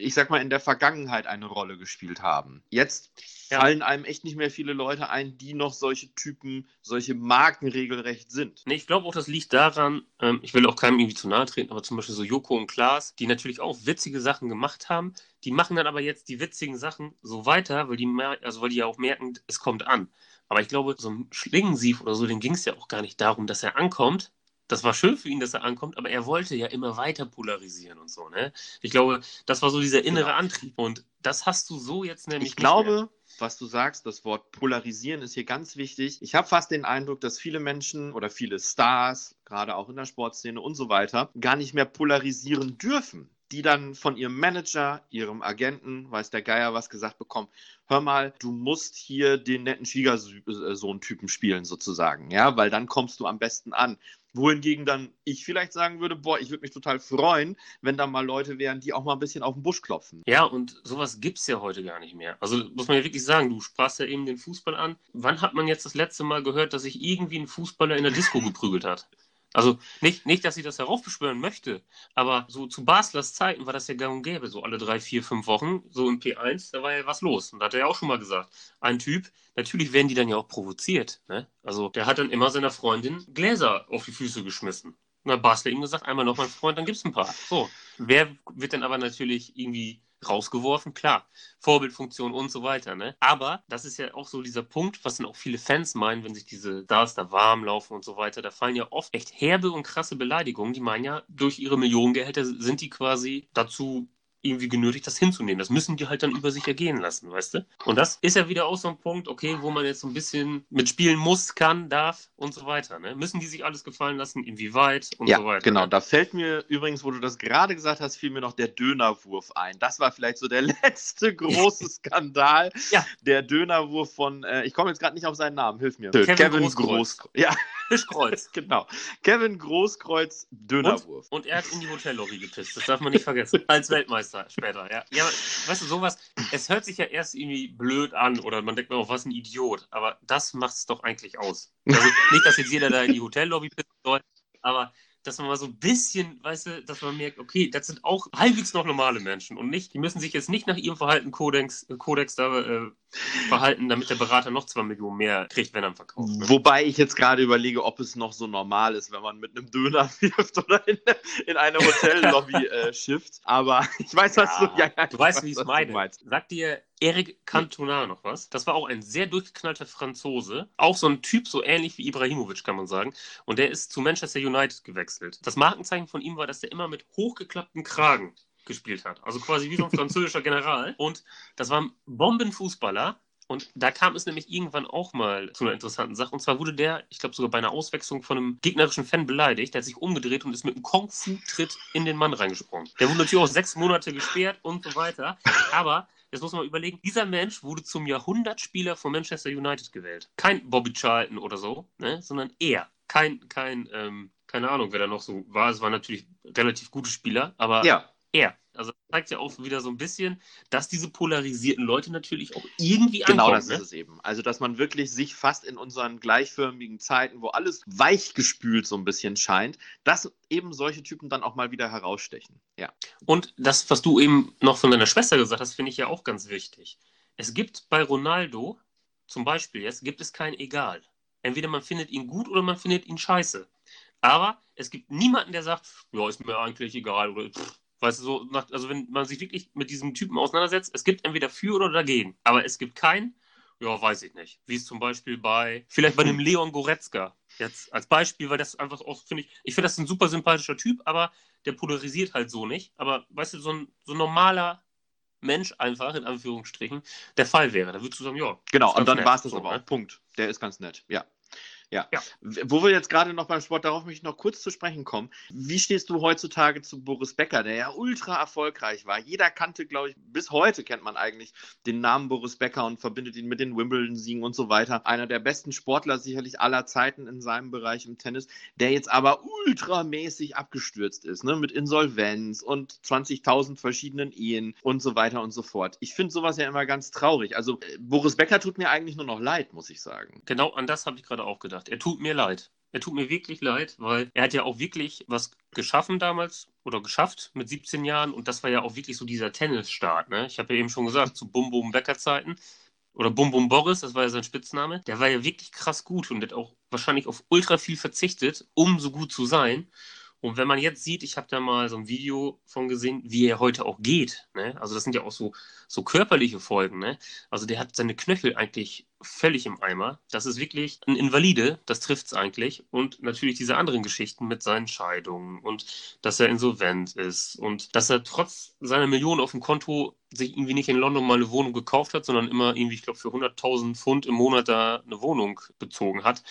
ich sag mal, in der Vergangenheit eine Rolle gespielt haben. Jetzt ja. fallen einem echt nicht mehr viele Leute ein, die noch solche Typen, solche Marken regelrecht sind. Nee, ich glaube auch, das liegt daran, ähm, ich will auch keinem irgendwie zu nahe treten, aber zum Beispiel so Joko und Klaas, die natürlich auch witzige Sachen gemacht haben, die machen dann aber jetzt die witzigen Sachen so weiter, weil die, also weil die ja auch merken, es kommt an. Aber ich glaube, so ein Schlingensief oder so, den ging es ja auch gar nicht darum, dass er ankommt, das war schön für ihn, dass er ankommt, aber er wollte ja immer weiter polarisieren und so, ne? Ich glaube, das war so dieser innere genau. Antrieb. Und das hast du so jetzt nämlich. Ich glaube, mehr was du sagst, das Wort polarisieren ist hier ganz wichtig. Ich habe fast den Eindruck, dass viele Menschen oder viele Stars, gerade auch in der Sportszene und so weiter, gar nicht mehr polarisieren dürfen. Die dann von ihrem Manager, ihrem Agenten, weiß der Geier was gesagt bekommen, hör mal, du musst hier den netten Schwiegersohn-Typen spielen sozusagen, ja, weil dann kommst du am besten an. Wohingegen dann ich vielleicht sagen würde, boah, ich würde mich total freuen, wenn da mal Leute wären, die auch mal ein bisschen auf den Busch klopfen. Ja, und sowas gibt es ja heute gar nicht mehr. Also muss man ja wirklich sagen, du sprachst ja eben den Fußball an. Wann hat man jetzt das letzte Mal gehört, dass sich irgendwie ein Fußballer in der Disco geprügelt hat? Also nicht, nicht, dass ich das heraufbeschwören möchte, aber so zu Baslers Zeiten war das ja gang und gäbe, so alle drei, vier, fünf Wochen, so im P1, da war ja was los. Und da hat er ja auch schon mal gesagt, ein Typ, natürlich werden die dann ja auch provoziert. Ne? Also der hat dann immer seiner Freundin Gläser auf die Füße geschmissen. Und dann hat Basler ihm gesagt, einmal noch mein Freund, dann gibt's ein paar. So. Wer wird dann aber natürlich irgendwie rausgeworfen, klar, Vorbildfunktion und so weiter. Ne? Aber das ist ja auch so dieser Punkt, was dann auch viele Fans meinen, wenn sich diese Stars da warm laufen und so weiter. Da fallen ja oft echt herbe und krasse Beleidigungen. Die meinen ja, durch ihre Millionengehälter sind die quasi dazu irgendwie genötigt, das hinzunehmen. Das müssen die halt dann über sich ergehen lassen, weißt du? Und das ist ja wieder auch so ein Punkt, okay, wo man jetzt so ein bisschen mitspielen muss, kann, darf und so weiter. Ne? Müssen die sich alles gefallen lassen, inwieweit und ja, so weiter. Genau, ne? da fällt mir übrigens, wo du das gerade gesagt hast, fiel mir noch der Dönerwurf ein. Das war vielleicht so der *laughs* letzte große *laughs* Skandal. ja. Der Dönerwurf von, äh, ich komme jetzt gerade nicht auf seinen Namen, hilf mir. Kevin, Kevin Großkreuz. Groß, ja. Fischkreuz. *laughs* genau. Kevin Großkreuz Dönerwurf. Und, und, er hat in die Hotellobby gepisst. Das darf man nicht vergessen. Als Weltmeister später, ja. Ja, weißt du, sowas, es hört sich ja erst irgendwie blöd an oder man denkt mir auch, was ein Idiot. Aber das macht es doch eigentlich aus. Also nicht, dass jetzt jeder da in die Hotellobby pissen soll, aber dass man mal so ein bisschen, weißt du, dass man merkt, okay, das sind auch halbwegs noch normale Menschen und nicht, die müssen sich jetzt nicht nach ihrem Verhalten Kodex, Kodex da äh, verhalten, damit der Berater noch zwei Millionen mehr kriegt, wenn er ihn verkauft. Ne? Wobei ich jetzt gerade überlege, ob es noch so normal ist, wenn man mit einem Döner *laughs* wirft oder in, in eine *laughs* Hotellobby äh, schifft. Aber *laughs* ich weiß, was ja, du. Ja, ja, du weißt, wie ich es meine. Sagt dir Eric Cantona noch was? Das war auch ein sehr durchgeknallter Franzose. Auch so ein Typ, so ähnlich wie Ibrahimovic, kann man sagen. Und der ist zu Manchester United gewechselt. Das Markenzeichen von ihm war, dass er immer mit hochgeklappten Kragen gespielt hat. Also quasi wie so ein *laughs* französischer General. Und das war ein Bombenfußballer. Und da kam es nämlich irgendwann auch mal zu einer interessanten Sache. Und zwar wurde der, ich glaube sogar bei einer Auswechslung von einem gegnerischen Fan beleidigt. Der hat sich umgedreht und ist mit einem Kung-Fu-Tritt in den Mann reingesprungen. Der wurde natürlich auch sechs Monate gesperrt und so weiter. Aber Jetzt muss man überlegen, dieser Mensch wurde zum Jahrhundertspieler von Manchester United gewählt. Kein Bobby Charlton oder so, ne? sondern er. Kein, kein, ähm, keine Ahnung, wer da noch so war. Es war natürlich relativ gute Spieler, aber ja. er. Also das zeigt ja auch wieder so ein bisschen, dass diese polarisierten Leute natürlich auch irgendwie Genau ankommen. das ne? ist es eben. Also, dass man wirklich sich fast in unseren gleichförmigen Zeiten, wo alles weichgespült so ein bisschen scheint, dass eben solche Typen dann auch mal wieder herausstechen. Ja. Und das, was du eben noch von deiner Schwester gesagt hast, finde ich ja auch ganz wichtig. Es gibt bei Ronaldo, zum Beispiel jetzt, gibt es kein Egal. Entweder man findet ihn gut oder man findet ihn scheiße. Aber es gibt niemanden, der sagt, ja, ist mir eigentlich egal. Oder, pff, weißt du, so, nach, also wenn man sich wirklich mit diesem Typen auseinandersetzt, es gibt entweder für oder dagegen. Aber es gibt keinen, ja, weiß ich nicht. Wie es zum Beispiel bei, vielleicht bei einem Leon Goretzka. Jetzt als Beispiel, weil das einfach auch, finde ich, ich finde das ein super sympathischer Typ, aber der polarisiert halt so nicht. Aber weißt du, so ein, so ein normaler Mensch einfach, in Anführungsstrichen, der Fall wäre. Da würdest du sagen, ja. Genau, und dann war es das so, aber ne? auch. Punkt. Der ist ganz nett. Ja. Ja. Ja. Wo wir jetzt gerade noch beim Sport, darauf möchte ich noch kurz zu sprechen kommen. Wie stehst du heutzutage zu Boris Becker, der ja ultra erfolgreich war? Jeder kannte, glaube ich, bis heute kennt man eigentlich den Namen Boris Becker und verbindet ihn mit den Wimbledon-Siegen und so weiter. Einer der besten Sportler sicherlich aller Zeiten in seinem Bereich im Tennis, der jetzt aber ultramäßig abgestürzt ist, ne? mit Insolvenz und 20.000 verschiedenen Ehen und so weiter und so fort. Ich finde sowas ja immer ganz traurig. Also äh, Boris Becker tut mir eigentlich nur noch leid, muss ich sagen. Genau an das habe ich gerade auch gedacht. Er tut mir leid. Er tut mir wirklich leid, weil er hat ja auch wirklich was geschaffen damals oder geschafft mit 17 Jahren und das war ja auch wirklich so dieser Tennisstart. Ne? Ich habe ja eben schon gesagt, zu Bum Bum Becker Zeiten oder Bum Bum Boris, das war ja sein Spitzname, der war ja wirklich krass gut und hat auch wahrscheinlich auf ultra viel verzichtet, um so gut zu sein. Und wenn man jetzt sieht, ich habe da mal so ein Video von gesehen, wie er heute auch geht. Ne? Also das sind ja auch so, so körperliche Folgen. Ne? Also der hat seine Knöchel eigentlich völlig im Eimer. Das ist wirklich ein Invalide, das trifft es eigentlich. Und natürlich diese anderen Geschichten mit seinen Scheidungen und dass er insolvent ist und dass er trotz seiner Millionen auf dem Konto sich irgendwie nicht in London mal eine Wohnung gekauft hat, sondern immer irgendwie, ich glaube, für 100.000 Pfund im Monat da eine Wohnung bezogen hat.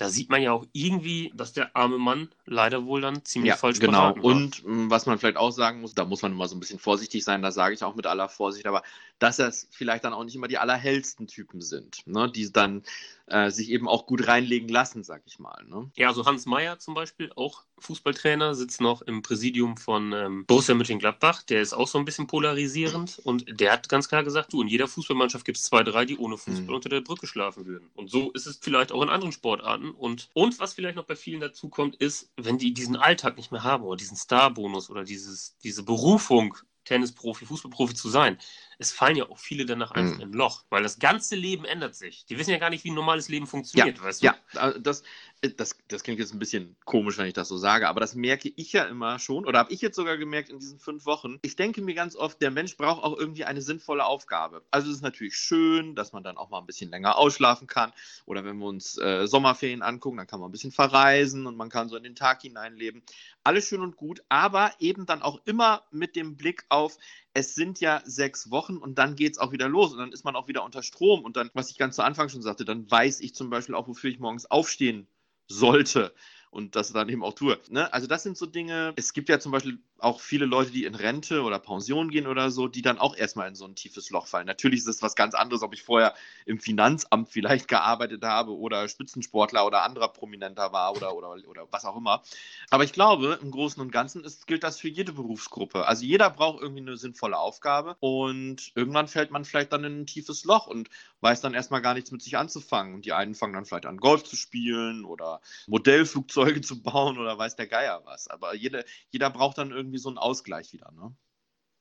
Da sieht man ja auch irgendwie, dass der arme Mann leider wohl dann ziemlich Ja, falsch genau. war. Und mh, was man vielleicht auch sagen muss, da muss man immer so ein bisschen vorsichtig sein, da sage ich auch mit aller Vorsicht, aber dass das vielleicht dann auch nicht immer die allerhellsten Typen sind, ne? die dann äh, sich eben auch gut reinlegen lassen, sag ich mal. Ne? Ja, also Hans Meyer zum Beispiel, auch Fußballtrainer, sitzt noch im Präsidium von ähm, Borussia Mönchengladbach. Der ist auch so ein bisschen polarisierend und der hat ganz klar gesagt, du, in jeder Fußballmannschaft gibt es zwei, drei, die ohne Fußball Mhm. unter der Brücke schlafen würden. Und so ist es vielleicht auch in anderen Sportarten. Und, und was vielleicht noch bei vielen dazu kommt, ist, wenn die diesen Alltag nicht mehr haben oder diesen Starbonus oder dieses, diese Berufung, Tennisprofi, Fußballprofi zu sein, es fallen ja auch viele danach einfach Mhm. in ein Loch, weil das ganze Leben ändert sich. Die wissen ja gar nicht, wie ein normales Leben funktioniert, weißt du? Ja, äh, das, das, das klingt jetzt ein bisschen komisch, wenn ich das so sage, aber das merke ich ja immer schon oder habe ich jetzt sogar gemerkt in diesen fünf Wochen. Ich denke mir ganz oft, der Mensch braucht auch irgendwie eine sinnvolle Aufgabe. Also es ist natürlich schön, dass man dann auch mal ein bisschen länger ausschlafen kann oder wenn wir uns äh, Sommerferien angucken, dann kann man ein bisschen verreisen und man kann so in den Tag hineinleben. Alles schön und gut, aber eben dann auch immer mit dem Blick auf, es sind ja sechs Wochen und dann geht es auch wieder los und dann ist man auch wieder unter Strom und dann, was ich ganz zu Anfang schon sagte, dann weiß ich zum Beispiel auch, wofür ich morgens aufstehen sollte und das dann eben auch tue. Ne? Also das sind so Dinge, es gibt ja zum Beispiel auch viele Leute, die in Rente oder Pension gehen oder so, die dann auch erstmal in so ein tiefes Loch fallen. Natürlich ist es was ganz anderes, ob ich vorher im Finanzamt *laughs* vielleicht gearbeitet habe oder Spitzensportler oder anderer Prominenter war oder, oder, oder was auch immer. Aber ich glaube, im Großen und Ganzen ist, gilt das für jede Berufsgruppe. Also jeder braucht irgendwie eine sinnvolle Aufgabe und irgendwann fällt man vielleicht dann in ein tiefes Loch und weiß dann erstmal gar nichts mit sich anzufangen. Und die einen fangen dann vielleicht an, Golf zu spielen oder Modellflugzeuge *laughs* zu bauen oder weiß der Geier was. Aber jeder, jeder braucht dann irgendwie so einen Ausgleich wieder. Ne?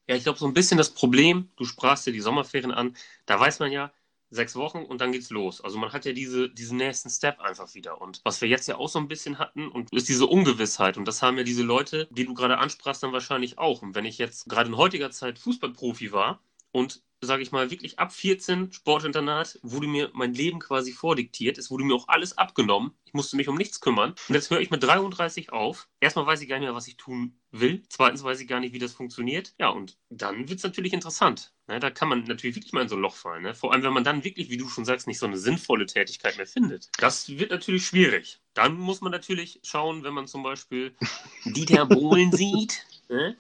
Ja, ich glaube, so ein bisschen das Problem, du sprachst ja die Sommerferien an, da weiß man ja, sechs Wochen und dann geht's los. Also man hat ja diese, diesen nächsten Step einfach wieder. Und was wir jetzt ja auch so ein bisschen hatten, und ist diese Ungewissheit. Und das haben ja diese Leute, die du gerade ansprachst, dann wahrscheinlich auch. Und wenn ich jetzt gerade in heutiger Zeit Fußballprofi war und sage ich mal, wirklich ab 14 Sportinternat wurde mir mein Leben quasi vordiktiert. Es wurde mir auch alles abgenommen. Ich musste mich um nichts kümmern. Und jetzt höre ich mit 33 auf. Erstmal weiß ich gar nicht mehr, was ich tun will. Zweitens weiß ich gar nicht, wie das funktioniert. Ja, und dann wird es natürlich interessant. Ne, da kann man natürlich wirklich mal in so ein Loch fallen. Ne? Vor allem, wenn man dann wirklich, wie du schon sagst, nicht so eine sinnvolle Tätigkeit mehr findet. Das wird natürlich schwierig. Dann muss man natürlich schauen, wenn man zum Beispiel *laughs* Dieter Bohlen sieht, ne?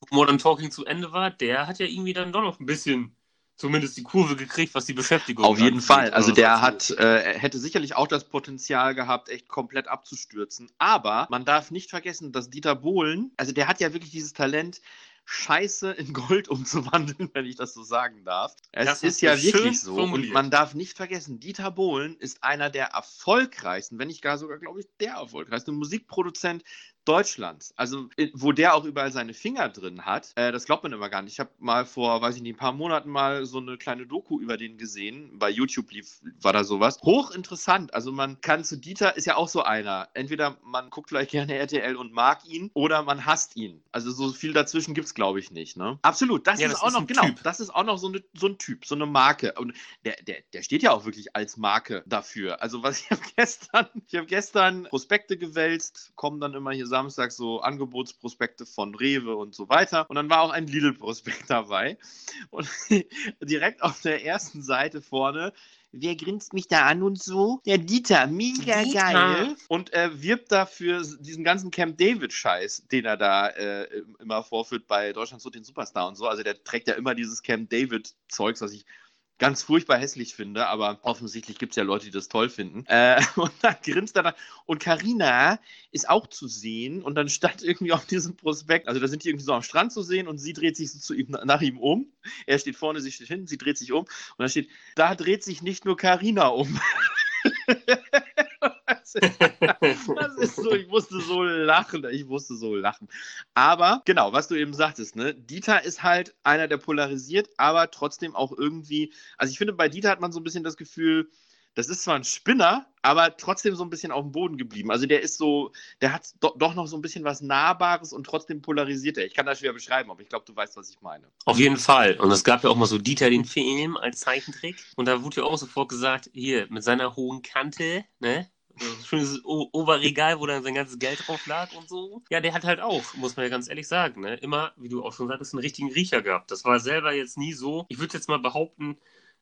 wo Modern Talking zu Ende war, der hat ja irgendwie dann doch noch ein bisschen zumindest die Kurve gekriegt, was die Beschäftigung Auf jeden. Fall. Also Oder der hat, äh, hätte sicherlich auch das Potenzial gehabt, echt komplett abzustürzen. Aber man darf nicht vergessen, dass Dieter Bohlen, also der hat ja wirklich dieses Talent, Scheiße in Gold *laughs* umzuwandeln, wenn ich das so sagen darf. Es Das ist hast ja wirklich so. formuliert. Und man darf nicht vergessen, Dieter Bohlen ist einer der erfolgreichsten, wenn nicht gar sogar, glaube ich, der erfolgreichste Musikproduzent Deutschlands. Also, äh, wo der auch überall seine Finger drin hat, äh, das glaubt man immer gar nicht. Ich habe mal vor, weiß ich nicht, ein paar Monaten mal so eine kleine Doku über den gesehen. Bei YouTube lief, war da sowas. Hochinteressant. Also, man kann zu Dieter, ist ja auch so einer. Entweder man guckt vielleicht gerne RTL und mag ihn oder man hasst ihn. Also, so viel dazwischen gibt es, glaube ich, nicht. Ne? Absolut. Das Ja, ist das auch ist noch, genau, Typ. das ist auch noch so, eine, so ein Typ, so eine Marke. Und der, der, der steht ja auch wirklich als Marke dafür. Also, was *laughs* ich habe gestern, ich habe gestern Prospekte gewälzt, kommen dann immer hier samstags so Angebotsprospekte von Rewe und so weiter. Und dann war auch ein Lidl-Prospekt *laughs* dabei. Und *laughs* direkt auf der ersten Seite vorne. Wer grinst mich da an und so? Der Dieter, mega Dieter. geil. Und er wirbt dafür diesen ganzen Camp David-Scheiß, den er da äh, immer vorführt bei Deutschland so den Superstar und so. Also der trägt ja immer dieses Camp David-Zeugs, was ich ganz furchtbar hässlich finde, aber offensichtlich gibt es ja Leute, die das toll finden. Äh, *laughs* und dann grinst er da. Und Karina ist auch zu sehen und dann stand irgendwie auf diesem Prospekt, also da sind die irgendwie so am Strand zu sehen und sie dreht sich so zu ihm, nach ihm um. Er steht vorne, sie steht hinten, sie dreht sich um und da steht, da dreht sich nicht nur Karina um. *laughs* das, ist, das ist so, ich musste so lachen, ich musste so lachen. Aber genau, was du eben sagtest, ne? Dieter ist halt einer, der polarisiert, aber trotzdem auch irgendwie, also ich finde, bei Dieter hat man so ein bisschen das Gefühl, das ist zwar ein Spinner, aber trotzdem so ein bisschen auf dem Boden geblieben. Also der ist so, der hat do, doch noch so ein bisschen was Nahbares und trotzdem polarisiert er. Ich kann das schwer beschreiben, aber ich glaube, du weißt, was ich meine. Auf jeden Fall. Und es gab ja auch mal so Dieter den Film als Zeichentrick. Und da wurde ja auch sofort gesagt, hier, mit seiner hohen Kante, ne? Ein Schönes O- Oberregal, wo dann sein ganzes Geld drauf lag und so. Ja, der hat halt auch, muss man ja ganz ehrlich sagen, ne? Immer, wie du auch schon sagtest, einen richtigen Riecher gehabt. Das war selber jetzt nie so. Ich würde jetzt mal behaupten,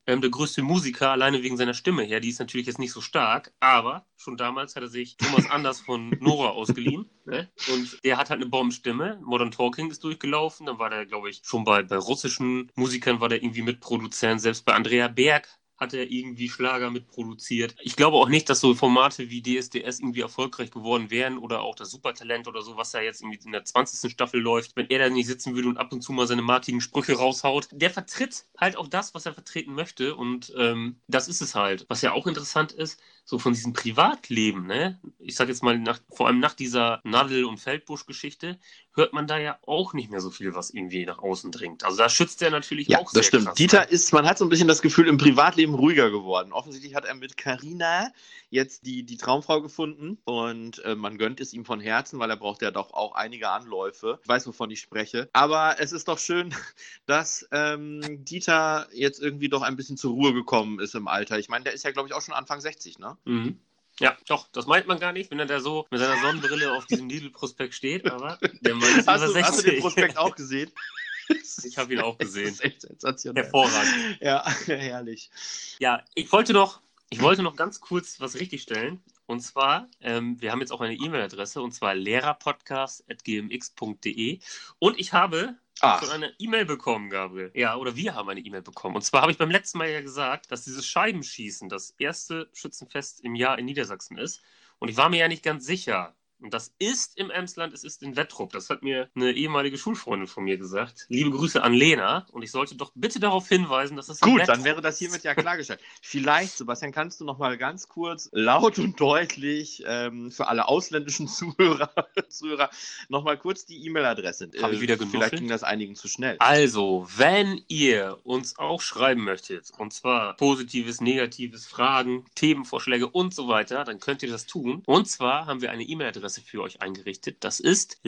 ähm, der größte Musiker, alleine wegen seiner Stimme her. Die ist natürlich jetzt nicht so stark, aber schon damals hat er sich Thomas Anders von Nora ausgeliehen. Ne? Und der hat halt eine Bombenstimme. Modern Talking ist durchgelaufen. Dann war der, glaube ich, schon bei, bei russischen Musikern war der irgendwie Mitproduzent. Selbst bei Andrea Berg hat er irgendwie Schlager mitproduziert. Ich glaube auch nicht, dass so Formate wie DSDS irgendwie erfolgreich geworden wären oder auch das Supertalent oder so, was da jetzt irgendwie in der 20. Staffel läuft, wenn er da nicht sitzen würde und ab und zu mal seine markigen Sprüche raushaut. Der vertritt halt auch das, was er vertreten möchte und ähm, das ist es halt. Was ja auch interessant ist, so von diesem Privatleben, ne? Ich sag jetzt mal, nach, vor allem nach dieser Nadel- und Feldbusch-Geschichte, hört man da ja auch nicht mehr so viel, was irgendwie nach außen dringt. Also da schützt er natürlich Ja, auch sehr das stimmt. krass, Dieter ne? ist, man hat so ein bisschen das Gefühl, im Privatleben ruhiger geworden. Offensichtlich hat er mit Carina jetzt die, die Traumfrau gefunden und äh, man gönnt es ihm von Herzen, weil er braucht ja doch auch einige Anläufe. Ich weiß, wovon ich spreche. Aber es ist doch schön, *laughs* dass ähm, Dieter jetzt irgendwie doch ein bisschen zur Ruhe gekommen ist im Alter. Ich meine, der ist ja, glaube ich, auch schon Anfang 60, ne? Mhm. Ja, doch, das meint man gar nicht, wenn er da so mit seiner Sonnenbrille auf diesem Lidl-Prospekt steht, *laughs* aber der Mann ist Hast über du, 60. hast du den Prospekt auch gesehen? *laughs* Ich habe ihn auch *laughs* Das gesehen. ist echt sensationell. Hervorragend. Ja, herrlich. Ja, ich wollte noch, ich wollte noch ganz kurz was richtigstellen. Und zwar, ähm, wir haben jetzt auch eine E-Mail-Adresse und zwar lehrerpodcast.gmx.de. Und ich habe Ach, schon eine E-Mail bekommen, Gabriel. Ja, oder wir haben eine E-Mail bekommen. Und zwar habe ich beim letzten Mal ja gesagt, dass dieses Scheibenschießen das erste Schützenfest im Jahr in Niedersachsen ist. Und ich war mir ja nicht ganz sicher. Und das ist im Emsland, es ist in Wettrup. Das hat mir eine ehemalige Schulfreundin von mir gesagt. Liebe Grüße an Lena. Und ich sollte doch bitte darauf hinweisen, dass es Gut, dann wäre das hiermit ja *laughs* klargestellt. Vielleicht, Sebastian, kannst du noch mal ganz kurz laut und deutlich ähm, für alle ausländischen *laughs* Zuhörer, Zuhörer noch mal kurz die E-Mail-Adresse. Hab ich wieder Vielleicht genuschelt? ging das einigen zu schnell. Also, wenn ihr uns auch schreiben möchtet, und zwar positives, negatives, Fragen, Themenvorschläge und so weiter, dann könnt ihr das tun. Und zwar haben wir eine E-Mail-Adresse für euch eingerichtet. Das ist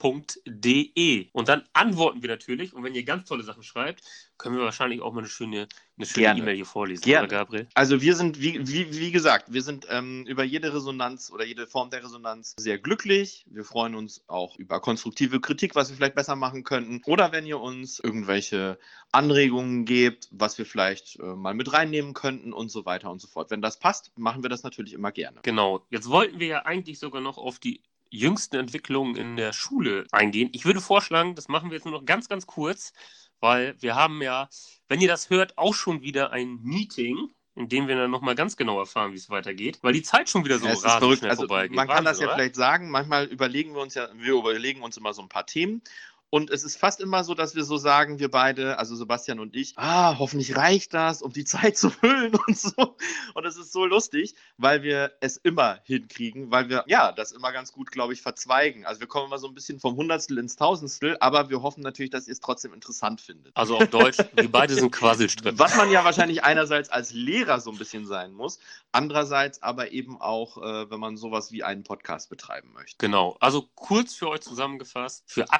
lehrerpodcast.gmx.de. Und dann antworten wir natürlich. Und wenn ihr ganz tolle Sachen schreibt, können wir wahrscheinlich auch mal eine schöne eine schöne. E-Mail hier vorlesen, Gerne. oder Gabriel? Also wir sind, wie, wie, wie gesagt, wir sind ähm, über jede Resonanz oder jede Form der Resonanz sehr glücklich. Wir freuen uns auch über konstruktive Kritik, was wir vielleicht besser machen könnten. Oder wenn ihr uns irgendwelche Anregungen gebt, was wir vielleicht äh, mal mit reinnehmen könnten und so weiter und so fort. Wenn das passt, machen wir das natürlich immer gerne. Genau. Jetzt wollten wir ja eigentlich sogar noch auf die jüngsten Entwicklungen in der Schule eingehen. Ich würde vorschlagen, das machen wir jetzt nur noch ganz, ganz kurz, weil wir haben ja, wenn ihr das hört, auch schon wieder ein Meeting in dem wir dann nochmal ganz genau erfahren, wie es weitergeht, weil die Zeit schon wieder so Ja, rasend schnell Also, vorbeigeht. man kann das Wahnsinn, ja oder? vielleicht sagen, manchmal überlegen wir uns ja, wir überlegen uns immer so ein paar Themen. Und es ist fast immer so, dass wir so sagen, wir beide, also Sebastian und ich, ah, hoffentlich reicht das, um die *laughs* Zeit zu füllen und so. Und es ist so lustig, weil wir es immer hinkriegen, weil wir, ja, das immer ganz gut, glaube ich, verzweigen. Also wir kommen immer so ein bisschen vom Hundertstel ins Tausendstel, aber wir hoffen natürlich, dass ihr es trotzdem interessant findet. Also auf Deutsch, *laughs* wir beide sind Quasselstrippen. Was man ja wahrscheinlich einerseits als Lehrer so ein bisschen sein muss, andererseits aber eben auch, äh, wenn man sowas wie einen Podcast betreiben möchte. Genau, also kurz für euch zusammengefasst, für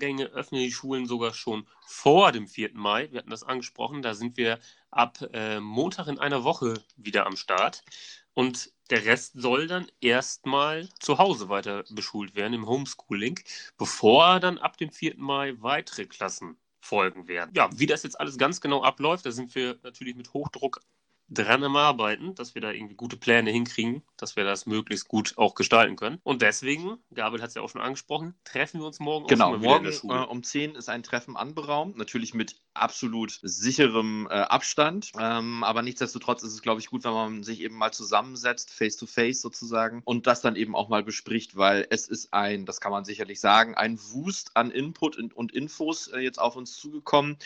Abschlussjahrgänge öffnen die Schulen sogar schon vor dem 4. Mai. Wir hatten das angesprochen, da sind wir ab äh, Montag in einer Woche wieder am Start. Und der Rest soll dann erstmal zu Hause weiter beschult werden im Homeschooling, bevor dann ab dem 4. Mai weitere Klassen folgen werden. Ja, wie das jetzt alles ganz genau abläuft, da sind wir natürlich mit Hochdruck dran am Arbeiten, dass wir da irgendwie gute Pläne hinkriegen, dass wir das möglichst gut auch gestalten können. Und deswegen, Gabriel hat es ja auch schon angesprochen, treffen wir uns morgen Genau, morgen äh, um 10 ist ein Treffen anberaumt, natürlich mit absolut sicherem äh, Abstand. Ähm, aber nichtsdestotrotz ist es, glaube ich, gut, wenn man sich eben mal zusammensetzt, face to face sozusagen, und das dann eben auch mal bespricht, weil es ist ein, das kann man sicherlich sagen, ein Wust an Input und, und Infos äh, jetzt auf uns zugekommen,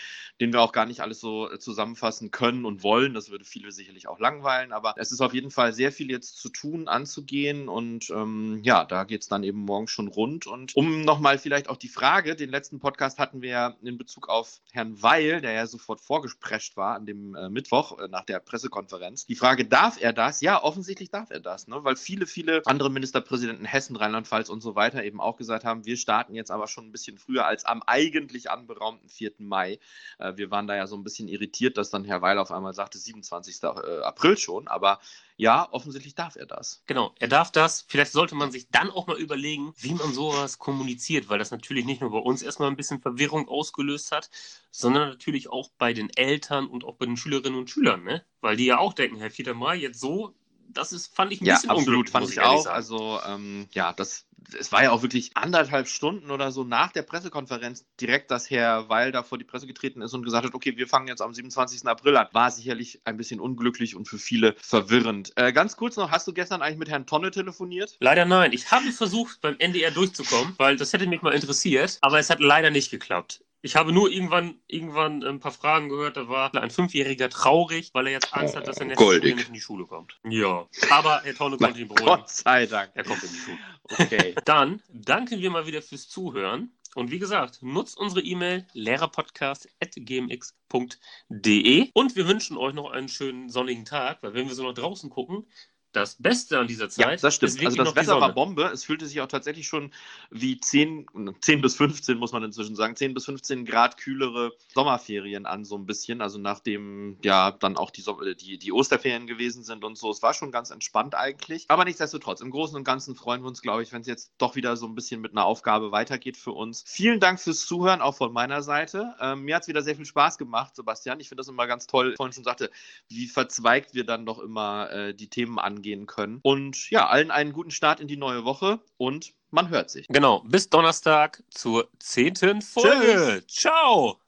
den wir auch gar nicht alles so äh, zusammenfassen können und wollen. Das würde viele sicherlich auch langweilen, aber es ist auf jeden Fall sehr viel jetzt zu tun, anzugehen und ähm, ja, da geht es dann eben morgen schon rund. Und um nochmal vielleicht auch die Frage, den letzten Podcast hatten wir ja in Bezug auf Herrn Weil, der ja sofort vorgesprescht war an dem äh, Mittwoch äh, nach der Pressekonferenz. Die Frage, darf er das? Ja, offensichtlich darf er das, ne? weil viele, viele andere Ministerpräsidenten Hessen, Rheinland-Pfalz und so weiter eben auch gesagt haben, wir starten jetzt aber schon ein bisschen früher als am eigentlich anberaumten 4. Mai. Äh, wir waren da ja so ein bisschen irritiert, dass dann Herr Weil auf einmal sagte, 27. äh, April schon, aber ja, offensichtlich darf er das. Genau, er darf das. Vielleicht sollte man sich dann auch mal überlegen, wie man sowas kommuniziert, weil das natürlich nicht nur bei uns erstmal ein bisschen Verwirrung ausgelöst hat, sondern natürlich auch bei den Eltern und auch bei den Schülerinnen und Schülern, ne? Weil die ja auch denken, Herr 4. Mai, jetzt so, das ist, fand ich ein Ja, bisschen absolut, unglücklich, fand ich ehrlich auch. sagen. Also, ähm, ja, das, es war ja auch wirklich anderthalb Stunden oder so nach der Pressekonferenz direkt, dass Herr Weil da vor die Presse getreten ist und gesagt hat, okay, wir fangen jetzt am 27. April an. War sicherlich ein bisschen unglücklich und für viele verwirrend. Äh, ganz kurz noch, hast du gestern eigentlich mit Herrn Tonne telefoniert? Leider nein. Ich habe versucht, beim NDR durchzukommen, weil das hätte mich mal interessiert, aber es hat leider nicht geklappt. Ich habe nur irgendwann, irgendwann ein paar Fragen gehört, da war ein Fünfjähriger traurig, weil er jetzt Angst hat, dass er nicht in die Schule kommt. Ja. Aber Herr Tonne konnte ihn beruhigen. Gott sei Dank. Er kommt in die Schule. Okay. *laughs* Dann danken wir mal wieder fürs Zuhören. Und wie gesagt, nutzt unsere E-Mail lehrerpodcast.gmx.de und wir wünschen euch noch einen schönen sonnigen Tag, weil wenn wir so nach draußen gucken, das Beste an dieser Zeit Ja, das stimmt. Also das Wetter war. Bombe. Es fühlte sich auch tatsächlich schon wie 10, 10 bis 15, muss man inzwischen sagen, 10 bis 15 Grad kühlere Sommerferien an, so ein bisschen. Also nachdem ja dann auch die, die, die Osterferien gewesen sind und so. Es war schon ganz entspannt eigentlich. Aber nichtsdestotrotz, im Großen und Ganzen freuen wir uns, glaube ich, wenn es jetzt doch wieder so ein bisschen mit einer Aufgabe weitergeht für uns. Vielen Dank fürs Zuhören, auch von meiner Seite. Ähm, mir hat es wieder sehr viel Spaß gemacht, Sebastian. Ich finde das immer ganz toll, vorhin schon sagte, wie verzweigt wir dann doch immer äh, die Themen angehen können. Und ja, allen einen guten Start in die neue Woche und man hört sich. Genau, bis Donnerstag zur zehnten Folge. Ciao!